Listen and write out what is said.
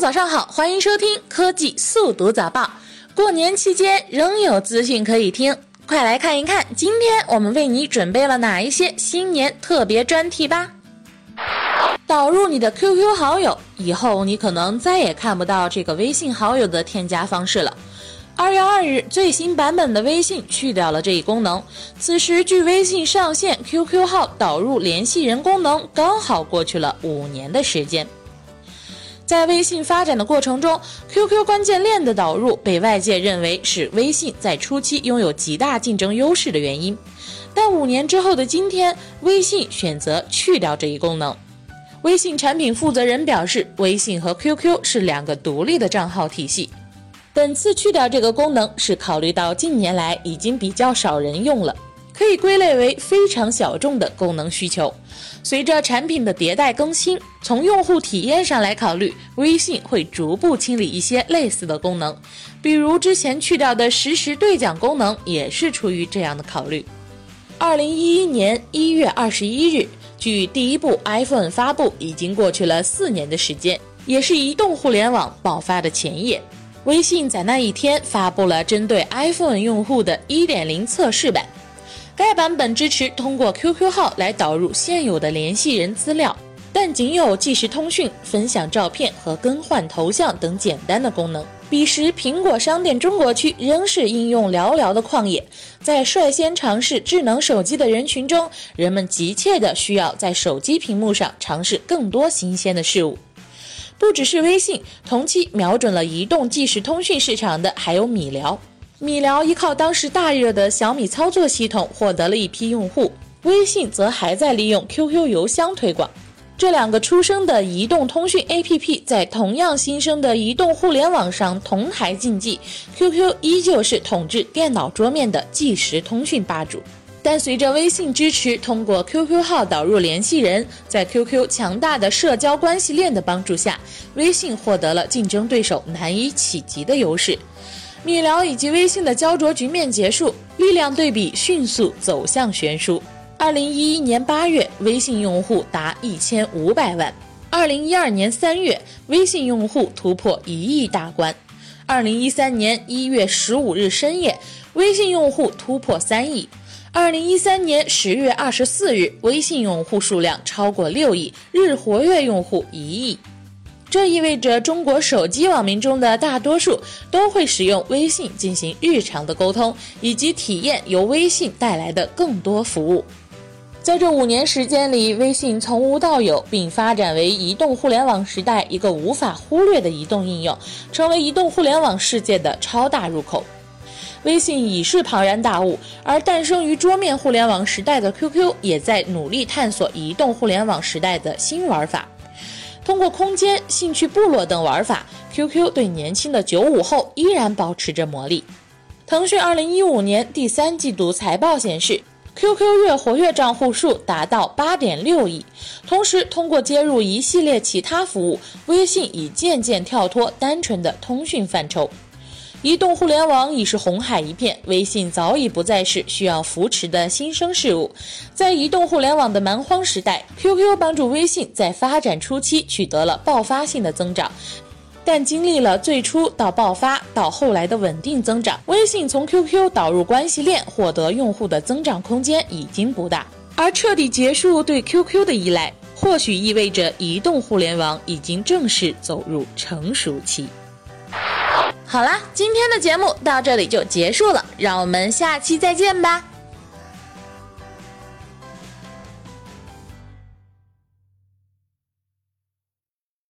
早上好，欢迎收听科技速读早报。过年期间仍有资讯可以听，快来看一看今天我们为你准备了哪一些新年特别专题吧。导入你的 QQ 好友以后，你可能再也看不到这个微信好友的添加方式了。二月二日，最新版本的微信去掉了这一功能。此时，距微信上线 QQ 号导入联系人功能，刚好过去了五年的时间。在微信发展的过程中，QQ 关键链的导入被外界认为是微信在初期拥有极大竞争优势的原因。但五年之后的今天，微信选择去掉这一功能。微信产品负责人表示，微信和 QQ 是两个独立的账号体系。本次去掉这个功能，是考虑到近年来已经比较少人用了，可以归类为非常小众的功能需求。随着产品的迭代更新，从用户体验上来考虑，微信会逐步清理一些类似的功能，比如之前去掉的实时对讲功能，也是出于这样的考虑。二零一一年一月二十一日，距第一部 iPhone 发布已经过去了四年的时间，也是移动互联网爆发的前夜。微信在那一天发布了针对 iPhone 用户的1.0测试版，该版本支持通过 QQ 号来导入现有的联系人资料，但仅有即时通讯、分享照片和更换头像等简单的功能。彼时，苹果商店中国区仍是应用寥寥的旷野，在率先尝试智能手机的人群中，人们急切地需要在手机屏幕上尝试更多新鲜的事物。不只是微信，同期瞄准了移动即时通讯市场的还有米聊。米聊依靠当时大热的小米操作系统获得了一批用户，微信则还在利用 QQ 邮箱推广。这两个出生的移动通讯 APP 在同样新生的移动互联网上同台竞技，QQ 依旧是统治电脑桌面的即时通讯霸主。但随着微信支持通过 QQ 号导入联系人，在 QQ 强大的社交关系链的帮助下，微信获得了竞争对手难以企及的优势。米聊以及微信的焦灼局面结束，力量对比迅速走向悬殊。二零一一年八月，微信用户达一千五百万；二零一二年三月，微信用户突破一亿大关；二零一三年一月十五日深夜，微信用户突破三亿。二零一三年十月二十四日，微信用户数量超过六亿，日活跃用户一亿。这意味着中国手机网民中的大多数都会使用微信进行日常的沟通，以及体验由微信带来的更多服务。在这五年时间里，微信从无到有，并发展为移动互联网时代一个无法忽略的移动应用，成为移动互联网世界的超大入口。微信已是庞然大物，而诞生于桌面互联网时代的 QQ 也在努力探索移动互联网时代的新玩法。通过空间、兴趣部落等玩法，QQ 对年轻的九五后依然保持着魔力。腾讯二零一五年第三季度财报显示，QQ 月活跃账户数达到八点六亿。同时，通过接入一系列其他服务，微信已渐渐跳脱单纯的通讯范畴。移动互联网已是红海一片，微信早已不再是需要扶持的新生事物。在移动互联网的蛮荒时代，QQ 帮助微信在发展初期取得了爆发性的增长，但经历了最初到爆发到后来的稳定增长，微信从 QQ 导入关系链获得用户的增长空间已经不大，而彻底结束对 QQ 的依赖，或许意味着移动互联网已经正式走入成熟期。好啦，今天的节目到这里就结束了，让我们下期再见吧。